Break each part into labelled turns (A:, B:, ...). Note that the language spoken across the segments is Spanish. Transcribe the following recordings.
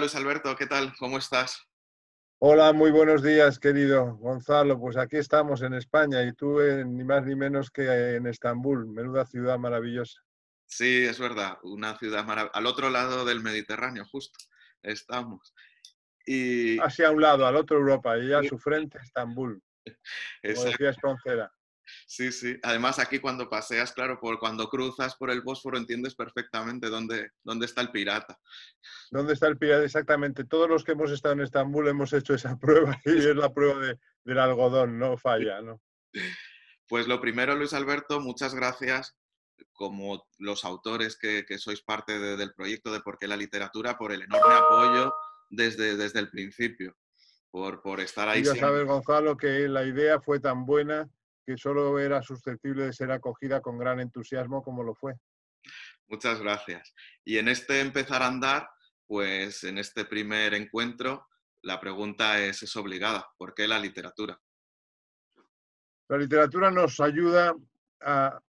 A: Luis Alberto, ¿qué tal? ¿Cómo estás?
B: Hola, muy buenos días, querido Gonzalo. Pues aquí estamos en España y tú ni más ni menos que en Estambul, menuda ciudad maravillosa.
A: Sí, es verdad, una ciudad maravillosa. Al otro lado del Mediterráneo, justo, estamos.
B: Y... Hacia un lado, al otro Europa, y a su frente Estambul, como decía Esproncera.
A: Sí, sí. Además, aquí cuando paseas, claro, por, cuando cruzas por el Bósforo entiendes perfectamente dónde, dónde está el pirata.
B: ¿Dónde está el pirata? Exactamente. Todos los que hemos estado en Estambul hemos hecho esa prueba y es la prueba de, del algodón, no falla, ¿no?
A: Pues lo primero, Luis Alberto, muchas gracias como los autores que, que sois parte del proyecto de Por qué la literatura, por el enorme apoyo desde, desde el principio, por, por estar ahí.
B: ya sabes, Gonzalo, que la idea fue tan buena que solo era susceptible de ser acogida con gran entusiasmo como lo fue.
A: Muchas gracias. Y en este empezar a andar, pues en este primer encuentro, la pregunta es, es obligada. ¿Por qué la literatura?
B: La literatura nos ayuda a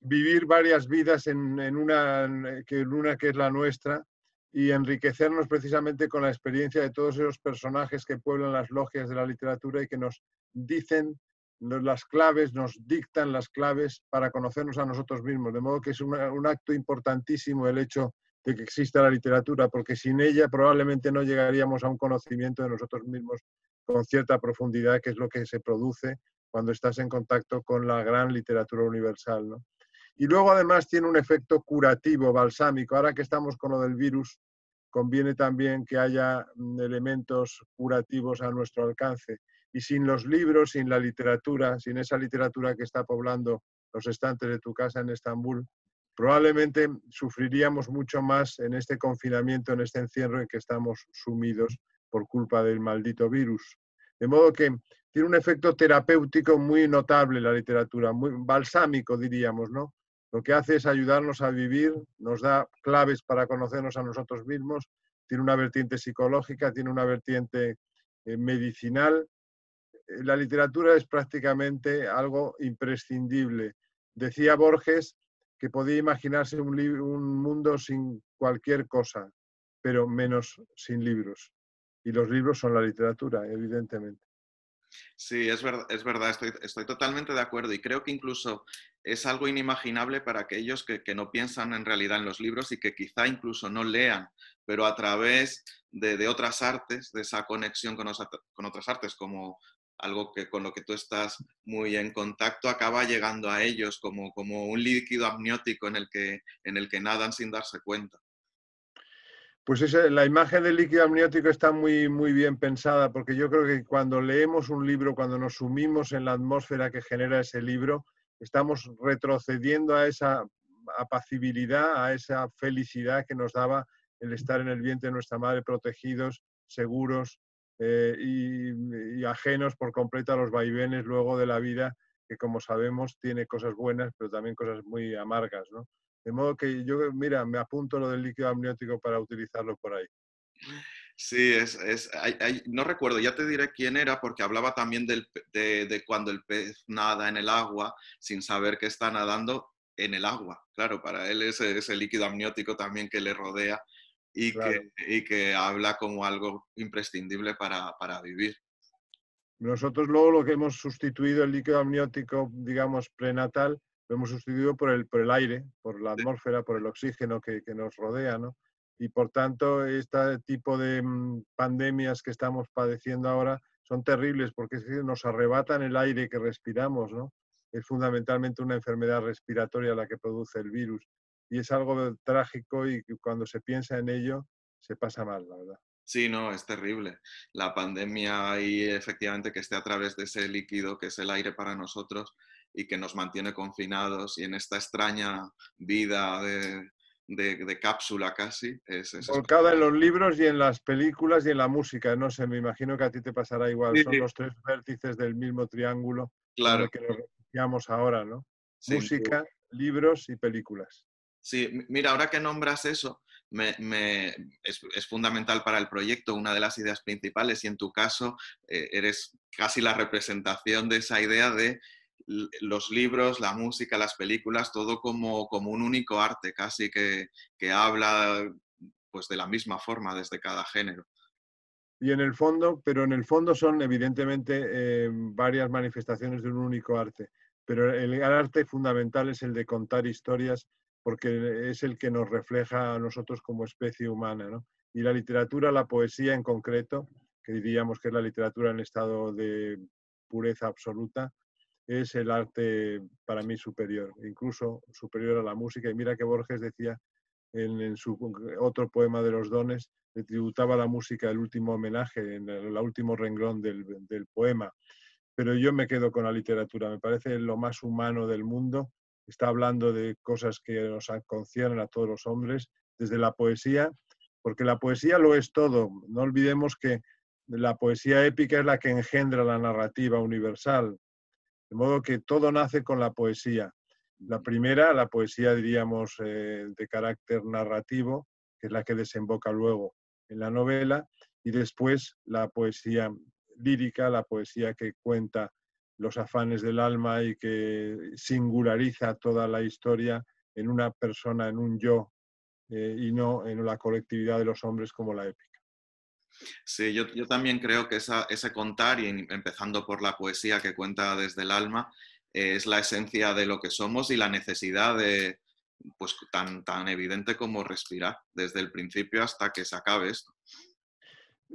B: vivir varias vidas en, una, que, en una que es la nuestra y enriquecernos precisamente con la experiencia de todos esos personajes que pueblan las logias de la literatura y que nos dicen las claves, nos dictan las claves para conocernos a nosotros mismos. De modo que es un acto importantísimo el hecho de que exista la literatura, porque sin ella probablemente no llegaríamos a un conocimiento de nosotros mismos con cierta profundidad, que es lo que se produce cuando estás en contacto con la gran literatura universal. Y luego además tiene un efecto curativo, balsámico. Ahora que estamos con lo del virus, conviene también que haya mm, elementos curativos a nuestro alcance y sin los libros, sin la literatura, sin esa literatura que está poblando los estantes de tu casa en Estambul, probablemente sufriríamos mucho más en este confinamiento, en este encierro en que estamos sumidos por culpa del maldito virus. De modo que tiene un efecto terapéutico muy notable la literatura, muy balsámico diríamos, ¿no? Lo que hace es ayudarnos a vivir, nos da claves para conocernos a nosotros mismos, tiene una vertiente psicológica, tiene una vertiente eh, medicinal la literatura es prácticamente algo imprescindible. Decía Borges que podía imaginarse un, un, mundo sin cualquier cosa, pero menos sin libros. Y los libros son la literatura, evidentemente.
A: Sí, es, es verdad, estoy, estoy, totalmente de acuerdo y creo que incluso es algo inimaginable para aquellos que, que, no piensan en realidad en los libros y que quizá incluso no lean, pero a través de, de otras artes, de esa conexión con, con, otras artes como algo que con lo que tú estás muy en contacto, acaba llegando a ellos como, como un líquido amniótico en el, que, en el que nadan sin darse cuenta.
B: Pues la imagen del líquido amniótico está muy, muy bien pensada, porque yo creo que cuando leemos un libro, cuando nos sumimos en la atmósfera que genera ese libro, estamos retrocediendo a esa apacibilidad, a esa felicidad que nos daba el estar en el vientre de nuestra madre protegidos, seguros, eh, y, ajenos por completo a los vaivenes luego de la vida, que como sabemos tiene cosas buenas, pero también cosas muy amargas, ¿no? De modo que yo, mira, me apunto lo del líquido amniótico para utilizarlo por ahí.
A: Sí, es, es no recuerdo, ya te diré quién era, porque hablaba también de, de, cuando el pez nada en el agua sin saber que está nadando en el agua. Claro, para él es ese líquido amniótico también que le rodea y, que, y que habla como algo imprescindible para, para, vivir.
B: Nosotros luego lo que hemos sustituido el líquido amniótico, digamos, prenatal, lo hemos sustituido por el, por el aire, por la atmósfera, por el oxígeno que, que nos rodea, ¿no? Y por tanto, este tipo de mm, pandemias que estamos padeciendo ahora son terribles porque nos arrebatan el aire que respiramos, ¿no? Es fundamentalmente una enfermedad respiratoria la que produce el virus y es algo trágico y cuando se piensa en ello se pasa mal, la verdad.
A: Sí, no, es terrible. La pandemia y efectivamente que esté a través de ese líquido que es el aire para nosotros y que nos mantiene confinados y en esta extraña vida de, de, cápsula casi. Es,
B: es Volcada en los libros y en las películas y en la música. No sé, me imagino que a ti te pasará igual. Son los tres vértices del mismo triángulo
A: claro.
B: que nos refugiamos ahora, ¿no? música, libros y películas.
A: Sí, mira, ahora que nombras eso, es, fundamental para el proyecto, una de las ideas principales, y en tu caso eh, eres casi la representación de esa idea de los libros, la música, las películas, todo como, como un único arte, casi que, que habla pues de la misma forma desde cada género.
B: Y en el fondo, pero en el fondo son evidentemente eh, varias manifestaciones de un único arte. Pero el arte fundamental es el de contar historias porque es el que nos refleja a nosotros como especie humana. ¿no? Y la literatura, la poesía en concreto, que diríamos que es la literatura en estado de pureza absoluta, es el arte para mí superior, incluso superior a la música. Y mira que Borges decía en, su otro poema de los dones, le tributaba la música el último homenaje, en el, último renglón del, poema. Pero yo me quedo con la literatura, me parece lo más humano del mundo. Está hablando de cosas que nos conciernen a todos los hombres, desde la poesía, porque la poesía lo es todo. No olvidemos que la poesía épica es la que engendra la narrativa universal. De modo que todo nace con la poesía. La primera, la poesía, diríamos, eh, de carácter narrativo, que es la que desemboca luego en la novela, y después la poesía lírica, la poesía que cuenta los afanes del alma y que singulariza toda la historia en una persona, en un yo, eh, y no en la colectividad de los hombres como la épica.
A: Sí, yo, también creo que ese contar, y empezando por la poesía que cuenta desde el alma, es la esencia de lo que somos y la necesidad de, pues tan, tan evidente como respirar, desde el principio hasta que se acabe esto.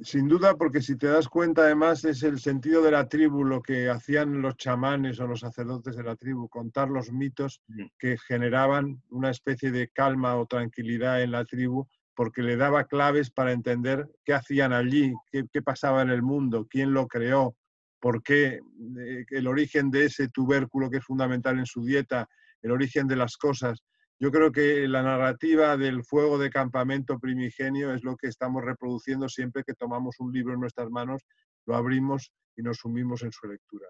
B: Sin duda, porque si te das cuenta, además, es el sentido de la tribu, lo que hacían los chamanes o los sacerdotes de la tribu, contar los mitos que generaban una especie de calma o tranquilidad en la tribu, porque le daba claves para entender qué hacían allí, qué, qué pasaba en el mundo, quién lo creó, por qué eh, el origen de ese tubérculo que es fundamental en su dieta, el origen de las cosas. Yo creo que la narrativa del fuego de campamento primigenio es lo que estamos reproduciendo siempre que tomamos un libro en nuestras manos, lo abrimos y nos sumimos en su lectura.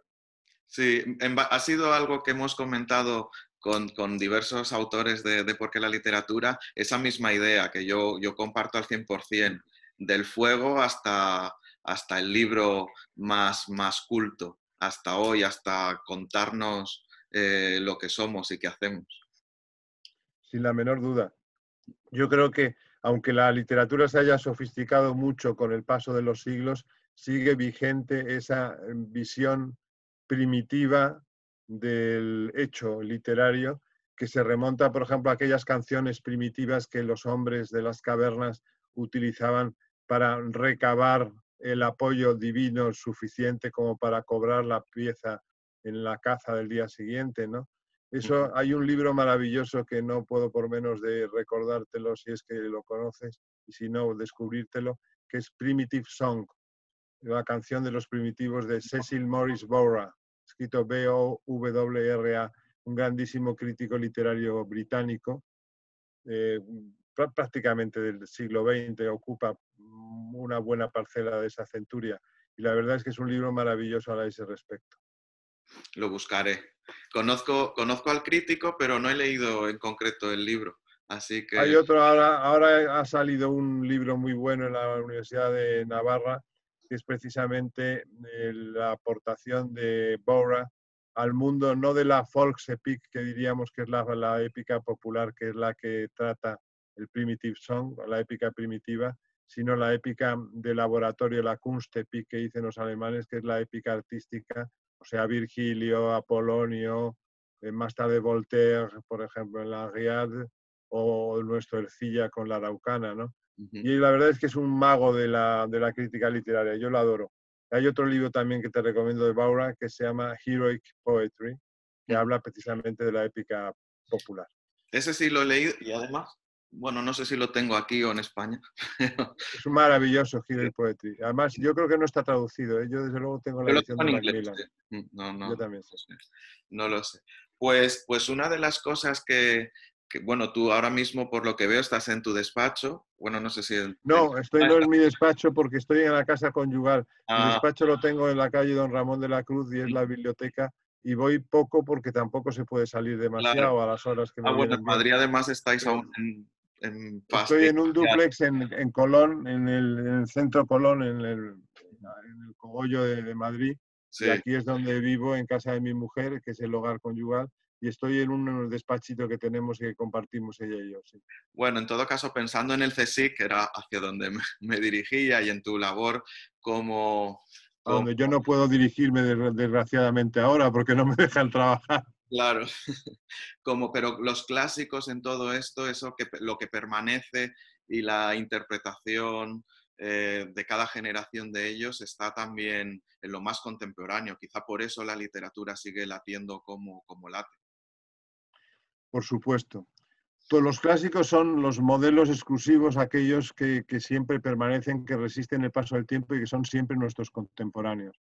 A: Sí, ha sido algo que hemos comentado con, diversos autores de, de, Por qué la literatura, esa misma idea que yo, yo comparto al 100%, del fuego hasta, hasta el libro más, más culto, hasta hoy, hasta contarnos eh, lo que somos y qué hacemos.
B: Sin la menor duda. Yo creo que aunque la literatura se haya sofisticado mucho con el paso de los siglos, sigue vigente esa eh, visión primitiva del hecho literario que se remonta, por ejemplo, a aquellas canciones primitivas que los hombres de las cavernas utilizaban para recabar el apoyo divino suficiente como para cobrar la pieza en la caza del día siguiente, ¿no? Eso hay un libro maravilloso que no puedo por menos de recordártelo si es que lo conoces y si no descubrírtelo, que es Primitive Song, la canción de los primitivos de Cecil Morris Bowra, escrito B-O-W-R-A, un grandísimo crítico literario británico, eh, prácticamente del siglo XX, ocupa una buena parcela de esa centuria. Y la verdad es que es un libro maravilloso a ese respecto.
A: Lo buscaré. Conozco, conozco al crítico, pero no he leído en concreto el libro. Así que...
B: Hay otro, ahora, ahora ha salido un libro muy bueno en la Universidad de Navarra, que es precisamente eh, la aportación de Bora al mundo, no de la Volksepic, que diríamos que es la, la épica popular, que es la que trata el primitive song, la épica primitiva, sino la épica de laboratorio, la Kunstepik que dicen los alemanes, que es la épica artística, o sea, Virgilio, Apolonio, eh, más tarde Voltaire, por ejemplo, en la Riad, o nuestro Ercilla con la Araucana, ¿no? Y la verdad es que es un mago de la, de la crítica literaria, yo lo adoro. Hay otro libro también que te recomiendo de Baura que se llama Heroic Poetry, que habla precisamente de la épica popular.
A: Ese sí lo he leído y además bueno, no sé si lo tengo aquí o en España.
B: Es un maravilloso Hero Poetry. Además, yo creo que no está traducido. ¿eh? Yo desde luego tengo la edición de inglés,
A: mm, No, no.
B: Yo también sé.
A: No lo sé. Pues, pues una de las cosas que, bueno, tú ahora mismo, por lo que veo, estás en tu despacho. Bueno, no sé si...
B: No, estoy no en mi despacho porque estoy en la casa conyugal. Mi ah. despacho lo tengo en la calle Don Ramón de la Cruz y es la biblioteca y voy poco porque tampoco se puede salir demasiado a las horas que me
A: Ah, bueno, en Madrid además estáis aún en,
B: Estoy en un duplex en, Colón, en el, centro Colón, en el, en el cogollo de, Madrid. Y aquí es donde vivo, en casa de mi mujer, que es el hogar conyugal. y estoy en un despachito que tenemos y que compartimos ella y yo.
A: Bueno, en todo caso, pensando en el CSIC, que era hacia donde me, dirigía, y en tu labor como,
B: Donde yo no puedo dirigirme desgraciadamente ahora porque no me dejan trabajar.
A: Claro, como, pero los clásicos en todo esto, eso que lo que permanece y la interpretación eh, de cada generación de ellos está también en lo más contemporáneo. Quizá por eso la literatura sigue latiendo como, como late.
B: Por supuesto. Todos los clásicos son los modelos exclusivos, aquellos que, siempre permanecen, que resisten el paso del tiempo y que son siempre nuestros contemporáneos.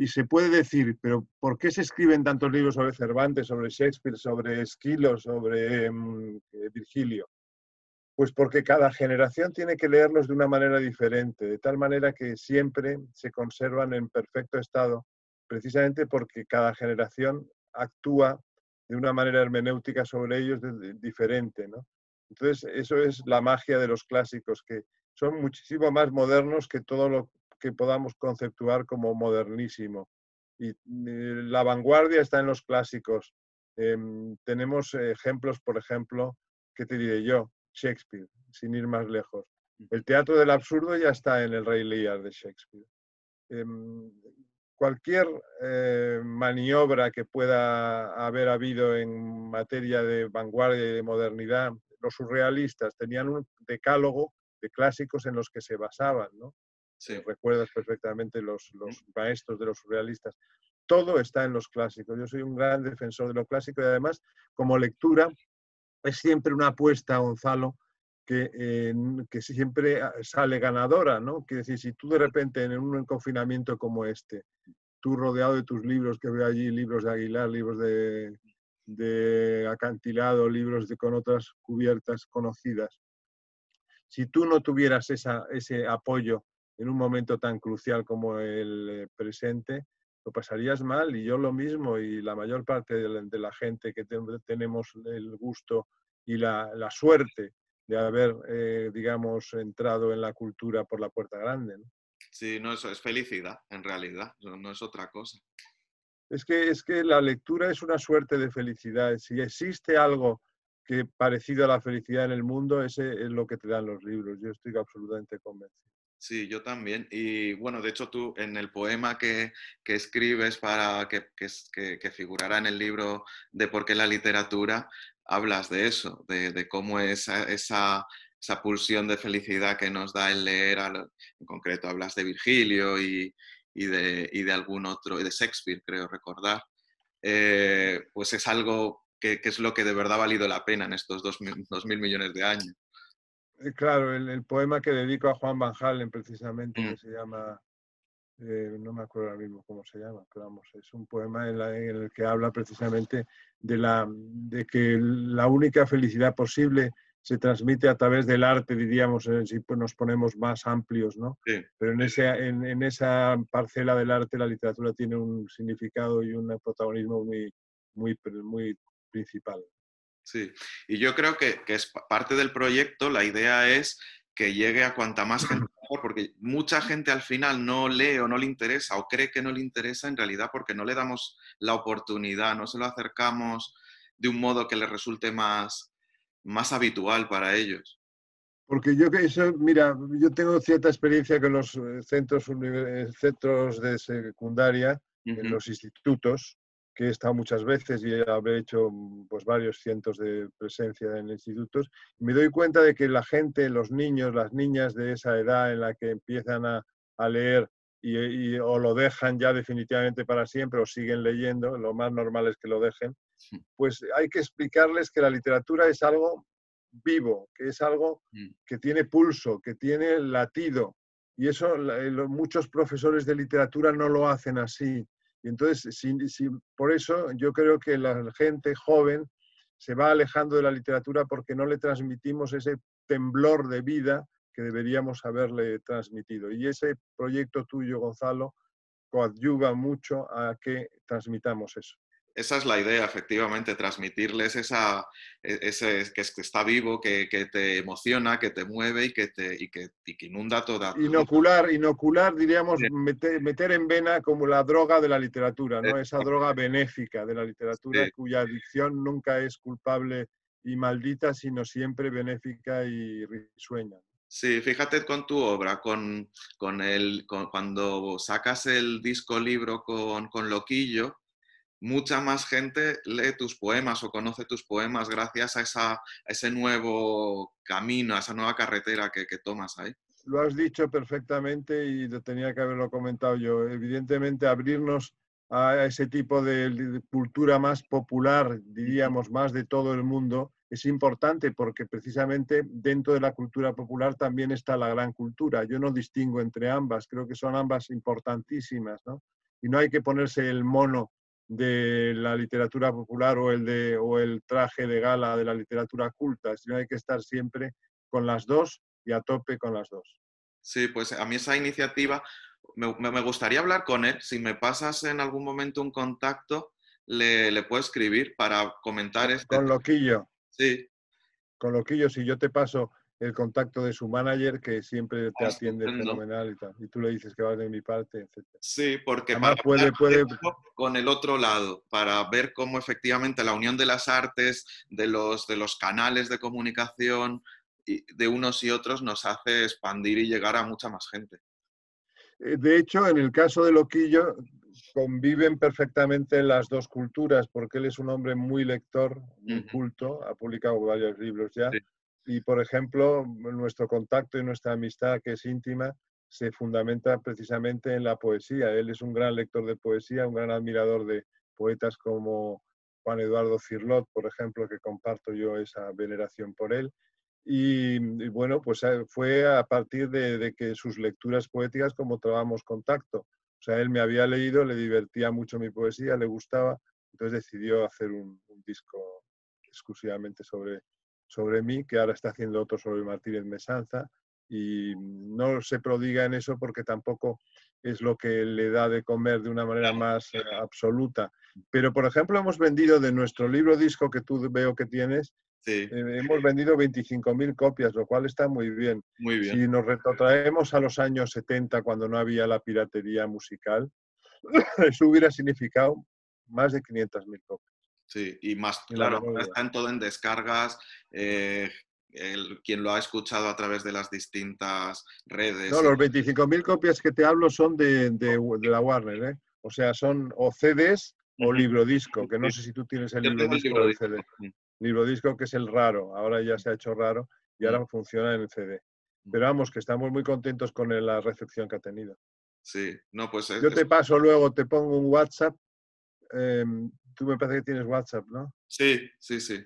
B: Y se puede decir, pero ¿por qué se escriben tantos libros sobre Cervantes, sobre Shakespeare, sobre Esquilo, sobre mm, eh, Virgilio? Pues porque cada generación tiene que leerlos de una manera diferente, de tal manera que siempre se conservan en perfecto estado, precisamente porque cada generación actúa de una manera hermenéutica sobre ellos diferente, ¿no? Entonces, eso es la magia de los clásicos, que son muchísimo más modernos que todo lo que podamos conceptuar como modernísimo. Y la vanguardia está en los clásicos. Em, tenemos ejemplos, por ejemplo, ¿qué te diré yo? Shakespeare, sin ir más lejos. El teatro del absurdo ya está en el Rey Lear de Shakespeare. Em, cualquier eh, maniobra que pueda haber habido en materia de vanguardia y de modernidad, los surrealistas tenían un decálogo de clásicos en los que se basaban, ¿no? Recuerdas perfectamente los, los maestros de los surrealistas. Todo está en los clásicos. Yo soy un gran defensor de lo clásico y además, como lectura, es siempre una apuesta, Gonzalo, que, eh, que, siempre ah, sale ganadora, ¿no? Quiere decir, si tú de repente en un confinamiento como este, tú rodeado de tus libros, que veo allí libros de Aguilar, libros de, de acantilado, libros de, con otras cubiertas conocidas, si tú no tuvieras esa, ese apoyo en un momento tan crucial como el eh, presente, lo pasarías mal y yo lo mismo y la mayor parte de la, gente que tenemos el gusto y la, la suerte de haber, eh, digamos, entrado en la cultura por la puerta grande.
A: Sí, no, eso es felicidad, en realidad, no es otra cosa.
B: Es que, es que la lectura es una suerte de felicidad. Si existe algo que parecido a la felicidad en el mundo, ese es lo que te dan los libros. Yo estoy absolutamente convencido.
A: Sí, yo también. Y bueno, de hecho tú en el poema que, que escribes para que, que, que, figurará en el libro de por qué la literatura, hablas de eso, de, cómo esa, esa, pulsión de felicidad que nos da el leer, en concreto hablas de Virgilio y, de, de, algún otro, de Shakespeare, creo recordar, eh, pues es algo que, es lo que de verdad ha valido la pena en estos dos, mil millones de años.
B: Eh, claro, el, poema que dedico a Juan Van Halen precisamente, que mm. se llama eh, no me acuerdo ahora mismo cómo se llama, pero vamos, es un poema en, el que habla precisamente de, la, de que la única felicidad posible se transmite a través del arte, diríamos, eh, si nos ponemos más amplios, ¿no? Pero en, ese, en, esa parcela del arte la literatura tiene un significado y un protagonismo muy, muy, muy principal.
A: Sí, y yo creo que, que es parte del proyecto, la idea es que llegue a cuanta más gente porque mucha gente al final no lee o no le interesa o cree que no le interesa en realidad porque no le damos la oportunidad, no se lo acercamos de un modo que le resulte más, más habitual para ellos.
B: Porque yo que eso, mira, yo tengo cierta experiencia con los eh, centros, eh, centros de secundaria, en los institutos, que he estado muchas veces y habré hecho mm, pues, varios cientos de presencia en institutos, me doy cuenta de que la gente, los niños, las niñas de esa edad en la que empiezan a, leer y, o lo dejan ya definitivamente para siempre o siguen leyendo, lo más normal es que lo dejen, pues hay que explicarles que la literatura es algo vivo, que es algo mm. que tiene pulso, que tiene latido. Y eso muchos profesores de literatura no lo hacen así. Y entonces, si, por eso yo creo que la gente joven se va alejando de la literatura porque no le transmitimos ese temblor de vida que deberíamos haberle transmitido. Y ese proyecto tuyo, Gonzalo, coadyuva mucho a que transmitamos eso.
A: Esa es la idea, efectivamente, transmitirles esa, e, ese que, está vivo, que, te emociona, que te mueve y que, te, y que, inunda toda.
B: Inocular, inocular diríamos, meter, en vena como la droga de la literatura, ¿no? esa droga benéfica de la literatura cuya adicción nunca es culpable y maldita, sino siempre benéfica y risueña.
A: Sí, fíjate con tu obra, con, con el, cuando sacas el disco libro con, con Loquillo, mucha más gente lee tus poemas o conoce tus poemas gracias a, esa, ese nuevo camino, a esa nueva carretera que, tomas ahí.
B: Lo has dicho perfectamente y tenía que haberlo comentado yo. Evidentemente, abrirnos a ese tipo de cultura más popular, diríamos, más de todo el mundo, es importante porque precisamente dentro de la cultura popular también está la gran cultura. Yo no distingo entre ambas, creo que son ambas importantísimas, ¿no? Y no hay que ponerse el mono de la literatura popular o el, de, o el traje de gala de la literatura culta, sino hay que estar siempre con las dos y a tope con las dos.
A: Sí, pues a mí esa iniciativa, me, me gustaría hablar con él. Si me pasas en algún momento un contacto, le, le puedo escribir para comentar esto.
B: Con Loquillo.
A: Sí.
B: Con Loquillo, si yo te paso el contacto de su manager que siempre te atiende fenomenal y tal. Y tú le dices que vas de mi parte, etc.
A: Sí, porque para puede, puede... con el otro lado, para ver cómo efectivamente la unión de las artes, de los, de los canales de comunicación de unos y otros nos hace expandir y llegar a mucha más gente.
B: Eh, de hecho, en el caso de Loquillo, conviven perfectamente las dos culturas, porque él es un hombre muy lector, muy culto, ha publicado varios libros ya. Y, por ejemplo, nuestro contacto y nuestra amistad, que es íntima, se fundamenta precisamente en la poesía. Él es un gran lector de poesía, un gran admirador de poetas como Juan Eduardo Cirlot, por ejemplo, que comparto yo esa veneración por él. Y, bueno, pues eh, fue a partir de, que sus lecturas poéticas como trabamos contacto. O sea, él me había leído, le divertía mucho mi poesía, le gustaba, entonces decidió hacer un disco exclusivamente sobre, sobre mí, que ahora está haciendo otro sobre Martínez Mesanza, y no se prodiga en eso porque tampoco es lo que le da de comer de una manera más eh, absoluta. Pero, por ejemplo, hemos vendido de nuestro libro disco que tú veo que tienes, eh, hemos vendido 25.000 copias, lo cual está muy bien.
A: Muy bien.
B: Si nos retrotraemos a los años 70, cuando no había la piratería musical, eso hubiera significado más de 500.000 copias.
A: Sí, y más, claro, están todo en descargas, eh, quien lo ha escuchado a través de las distintas redes.
B: No, los 25.000 copias que te hablo son de, de, la Warner, ¿eh? O sea, son o CDs o libro disco, que no sé si tú tienes el libro disco o el CD. Libro disco que es el raro, ahora ya se ha hecho raro y ahora funciona en el CD. Pero vamos, que estamos muy contentos con la recepción que ha tenido.
A: Sí, no, pues...
B: Yo te paso luego, te pongo un WhatsApp em, tú me parece que tienes WhatsApp, ¿no?
A: Sí, sí, sí.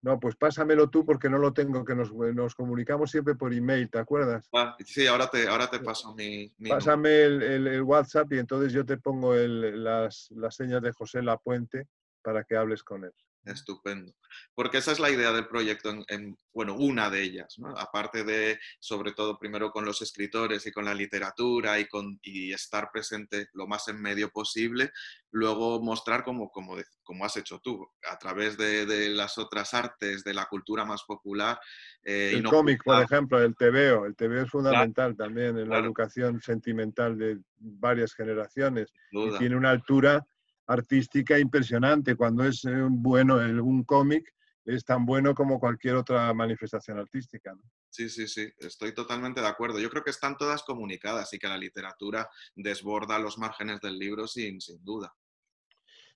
B: No, pues pásamelo tú porque no lo tengo, que nos, comunicamos siempre por email, ¿te acuerdas?
A: Ah, sí, ahora te, ahora te paso mi...
B: Pásame el, WhatsApp y entonces yo te pongo las, las señas de José Lapuente para que hables con él.
A: Estupendo. Porque esa es la idea del proyecto, en, bueno, una de ellas, ¿no? aparte de, sobre todo, primero con los escritores y con la literatura y, con, y estar presente lo más en medio posible, luego mostrar como, como, como has hecho tú, a través de, de, las otras artes, de la cultura más popular.
B: Eh, el cómic, por ejemplo, el TVO. El TVO es fundamental también en la educación sentimental de varias generaciones. Y tiene una altura artística impresionante. Cuando es eh, bueno un cómic, es tan bueno como cualquier otra manifestación artística.
A: Sí, sí, sí, estoy totalmente de acuerdo. Yo creo que están todas comunicadas y que la literatura desborda los márgenes del libro sin, sin duda.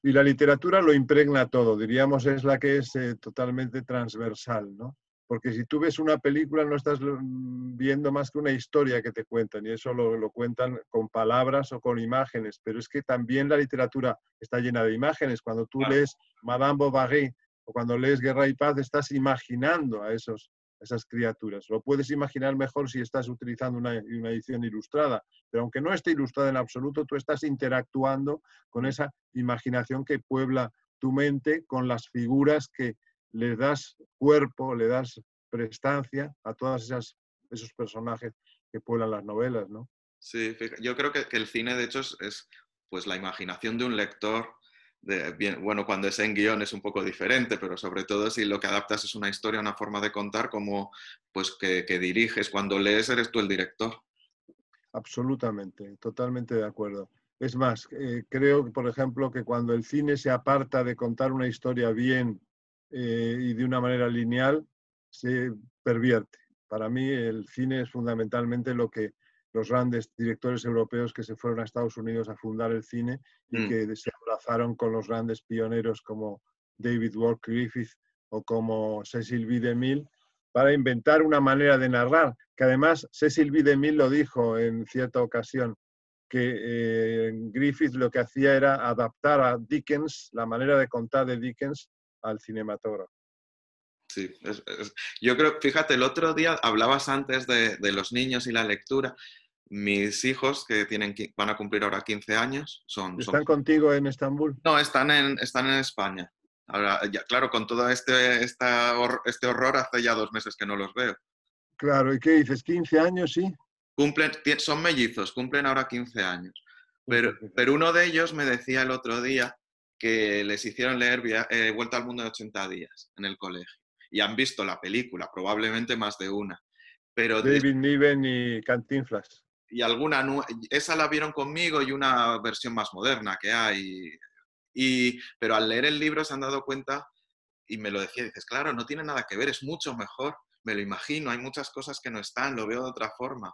B: Y la literatura lo impregna todo, diríamos, es la que es eh, totalmente transversal, ¿no? Porque si tú ves una película no estás mm, viendo más que una historia que te cuentan y eso lo, cuentan con palabras o con imágenes, pero es que también la literatura está llena de imágenes. Cuando tú lees Madame Bovary o cuando lees Guerra y Paz estás imaginando a esos, esas criaturas. Lo puedes imaginar mejor si estás utilizando una, una edición ilustrada, pero aunque no esté ilustrada en absoluto, tú estás interactuando con esa imaginación que puebla tu mente con las figuras que le das cuerpo, le das prestancia a todos esos personajes que pueblan las novelas, ¿no?
A: Sí, yo creo que, el cine, de hecho, es, pues la imaginación de un lector bien, bueno, cuando es en guion es un poco diferente, pero sobre todo si lo que adaptas es una historia, una forma de contar, como pues que, diriges, cuando lees eres tú el director.
B: Absolutamente, totalmente de acuerdo. Es más, eh, creo, por ejemplo, que cuando el cine se aparta de contar una historia bien eh, y de una manera lineal, se pervierte. Para mí el cine es fundamentalmente lo que los grandes directores europeos que se fueron a Estados Unidos a fundar el cine y mm. que se abrazaron con los grandes pioneros como David Wark Griffith o como Cecil B. DeMille para inventar una manera de narrar, que además Cecil B. DeMille lo dijo en cierta ocasión, que eh, Griffith lo que hacía era adaptar a Dickens, la manera de contar de Dickens, al cinematógrafo.
A: Sí, yo creo, fíjate, el otro día hablabas antes de, los niños y la lectura. Mis hijos, que tienen, van a cumplir ahora 15 años, son...
B: ¿Están contigo en Estambul?
A: No, están en, están en España. Ahora, ya, claro, con todo este, esta, este horror, hace ya dos meses que no los veo.
B: Claro, ¿y qué dices? ¿15 años, sí?
A: Cumplen, son mellizos, cumplen ahora 15 años. Pero, pero uno de ellos me decía el otro día que les hicieron leer eh, Vuelta al Mundo de 80 días en el colegio y han visto la película, probablemente más de una. Pero
B: David Niven y Cantinflas.
A: Y alguna, esa la vieron conmigo y una versión más moderna que hay. Y, pero al leer el libro se han dado cuenta y me lo decía, dices, claro, no tiene nada que ver, es mucho mejor, me lo imagino, hay muchas cosas que no están, lo veo de otra forma.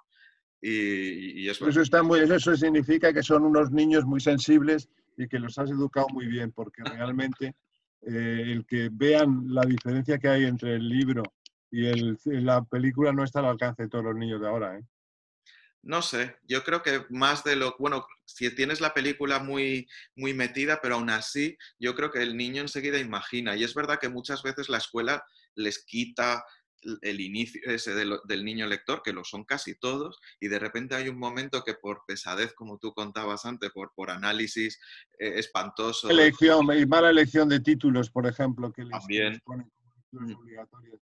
A: Y,
B: eso, está muy, eso significa que son unos niños muy sensibles y que los has educado muy bien, porque realmente eh, el que vean la diferencia que hay entre el libro y el, la película no está al alcance de todos los niños de ahora. ¿eh?
A: No sé, yo creo que más de lo, bueno, si tienes la película muy, muy metida, pero aún así, yo creo que el niño enseguida imagina. Y es verdad que muchas veces la escuela les quita el inicio ese del, niño lector, que lo son casi todos, y de repente hay un momento que por pesadez, como tú contabas antes, por, por análisis eh, espantoso.
B: Elección, y mala elección de títulos, por ejemplo, que les, ponen como mm. obligatorias.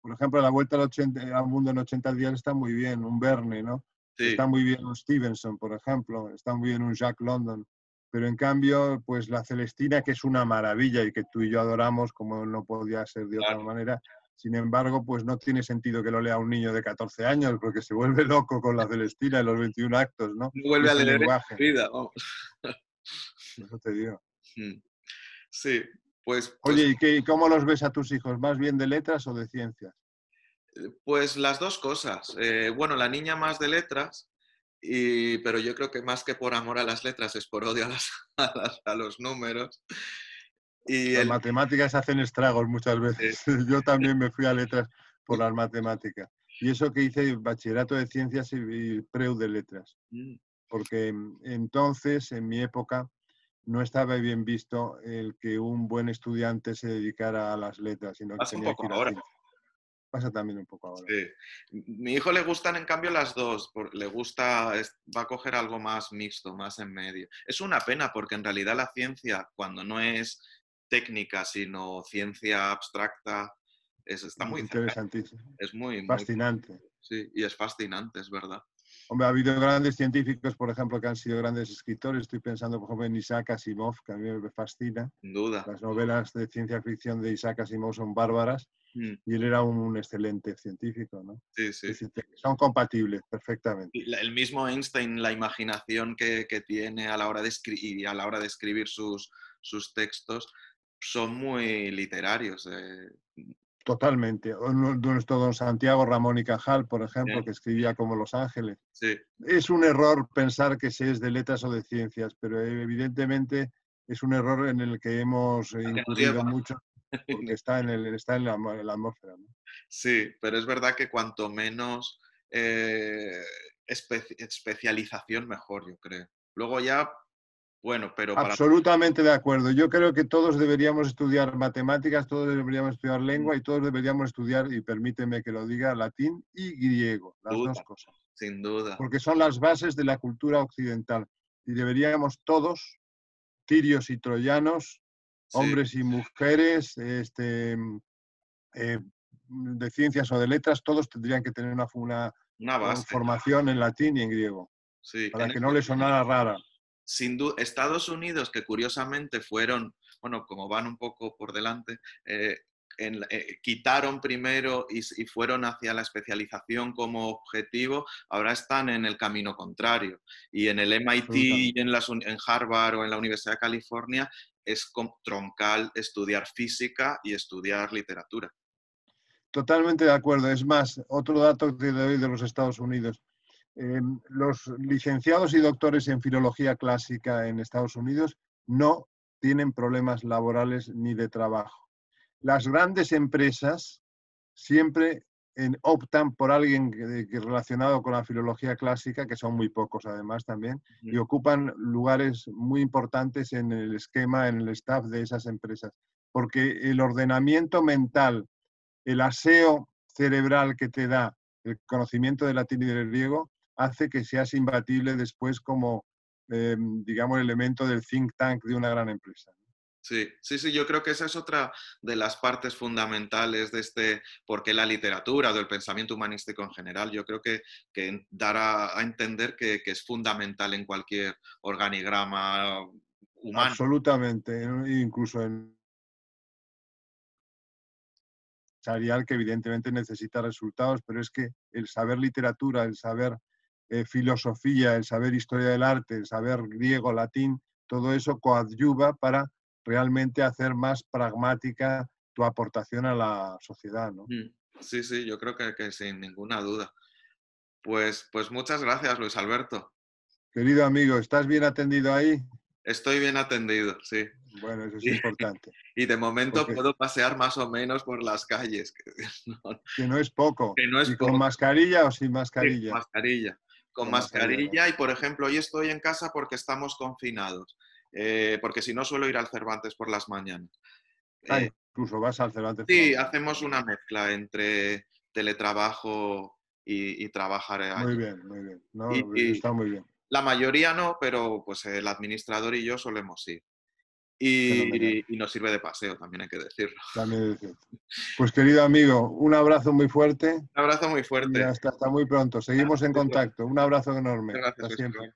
B: por ejemplo, La Vuelta al, 80, al, Mundo en 80 días está muy bien, un Verne, ¿no? Está muy bien un Stevenson, por ejemplo, está muy bien un Jack London. Pero en cambio, pues la Celestina, que es una maravilla y que tú y yo adoramos, como no podía ser de otra manera, sin embargo, pues no tiene sentido que lo lea un niño de 14 años, porque se vuelve loco con la Celestina en los 21 actos, ¿no?
A: No vuelve a leer lenguaje. vida, vamos.
B: Eso te digo.
A: Mm. Sí, pues,
B: pues... Oye, ¿y cómo los ves a tus hijos? ¿Más bien de letras o de ciencias?
A: Eh, pues las dos cosas. Eh, bueno, la niña más de letras, y, pero yo creo que más que por amor a las letras es por odio a, las, a los números.
B: Y las matemáticas hacen estragos muchas veces. Yo también me fui a letras por las matemáticas. Y eso que hice bachillerato de ciencias y preu de letras. Mm. Porque entonces, en mi época, no estaba bien visto el que un buen estudiante se dedicara a las letras, sino que tenía que ir ahora. Pasa también un poco ahora.
A: Sí. Mi hijo le gustan, en cambio, las dos. Le gusta, va a coger algo más mixto, más en medio. Es una pena porque en realidad la ciencia, cuando no es técnica, sino ciencia abstracta. Es, está muy
B: interesantísimo.
A: Es muy
B: fascinante.
A: sí, y es fascinante, es verdad.
B: Hombre, ha habido grandes científicos, por ejemplo, que han sido grandes escritores. Estoy pensando, por ejemplo, en Isaac Asimov, que a mí me fascina.
A: Sin duda.
B: Las novelas de ciencia ficción de Isaac Asimov son bárbaras mm. y él era un, excelente científico, ¿no?
A: Sí, sí.
B: son compatibles perfectamente.
A: El mismo Einstein, la imaginación que, que tiene a la hora de escribir, a la hora de escribir sus, sus textos, son muy literarios. Eh.
B: Totalmente. Nuestro don Santiago Ramón y Cajal, por ejemplo, que escribía como Los Ángeles. Es un error pensar que se es de letras o de ciencias, pero evidentemente es un error en el que hemos incurrido mucho porque está en, el, está en, la, atmósfera.
A: Sí, pero es verdad que cuanto menos eh, especialización, mejor, yo creo. Luego ya bueno, pero...
B: Absolutamente de acuerdo. Yo creo que todos deberíamos estudiar matemáticas, todos deberíamos estudiar lengua y todos deberíamos estudiar, y permíteme que lo diga, latín y griego, las dos cosas.
A: Sin duda.
B: Porque son las bases de la cultura occidental. Y deberíamos todos, tirios y troyanos, hombres y mujeres, este, eh, de ciencias o de letras, todos tendrían que tener una, una, formación en latín y en griego. para que no les sonara rara.
A: Sin duda, Estados Unidos, que curiosamente fueron, bueno, como van un poco por delante, eh, eh, quitaron primero y, fueron hacia la especialización como objetivo, ahora están en el camino contrario. Y en el MIT, y en, en Harvard o en la Universidad de California es troncal estudiar física y estudiar literatura.
B: Totalmente de acuerdo. Es más, otro dato que doy de los Estados Unidos. Em, los licenciados y doctores en filología clásica en Estados Unidos no tienen problemas laborales ni de trabajo las grandes empresas siempre optan por alguien que, relacionado con la filología clásica, que son muy pocos además también, y ocupan lugares muy importantes en el esquema, en el staff de esas empresas. Porque el ordenamiento mental, el aseo cerebral que te da el conocimiento del latín y del griego, hace que seas imbatible después como, em, digamos, elemento del think tank de una gran empresa.
A: Sí, sí, sí, yo creo que esa es otra de las partes fundamentales de este, porque la literatura, del pensamiento humanístico en general, yo creo que, que dará a entender que, es fundamental en cualquier organigrama humano.
B: Absolutamente, incluso en que evidentemente necesita resultados, pero es que el saber literatura, el saber eh, filosofía, el saber historia del arte, el saber griego, latín, todo eso coadyuva para realmente hacer más pragmática tu aportación a la sociedad. ¿no?
A: Mm, sí, sí, yo creo que, sin ninguna duda. Pues, pues muchas gracias, Luis Alberto.
B: Querido amigo, ¿estás bien atendido ahí?
A: Estoy bien atendido, sí.
B: Bueno, eso es importante.
A: Y de momento puedo pasear más o menos por las calles.
B: Que no, es poco. ¿Y con mascarilla o sin mascarilla?
A: mascarilla. Con, mascarilla, y, por ejemplo, hoy estoy en casa porque estamos confinados. Eh, porque si no suelo ir al Cervantes por las mañanas.
B: Ah, eh, incluso vas al Cervantes.
A: Sí, hacemos una mezcla entre teletrabajo y, trabajar
B: Muy bien, muy bien. está muy bien.
A: La mayoría no, pero pues el administrador y yo solemos ir. Y, nos sirve de paseo, también hay que decirlo.
B: También Pues querido amigo, un abrazo muy fuerte. Un
A: abrazo muy fuerte.
B: hasta, muy pronto. Seguimos en contacto. Un abrazo enorme. Gracias, siempre.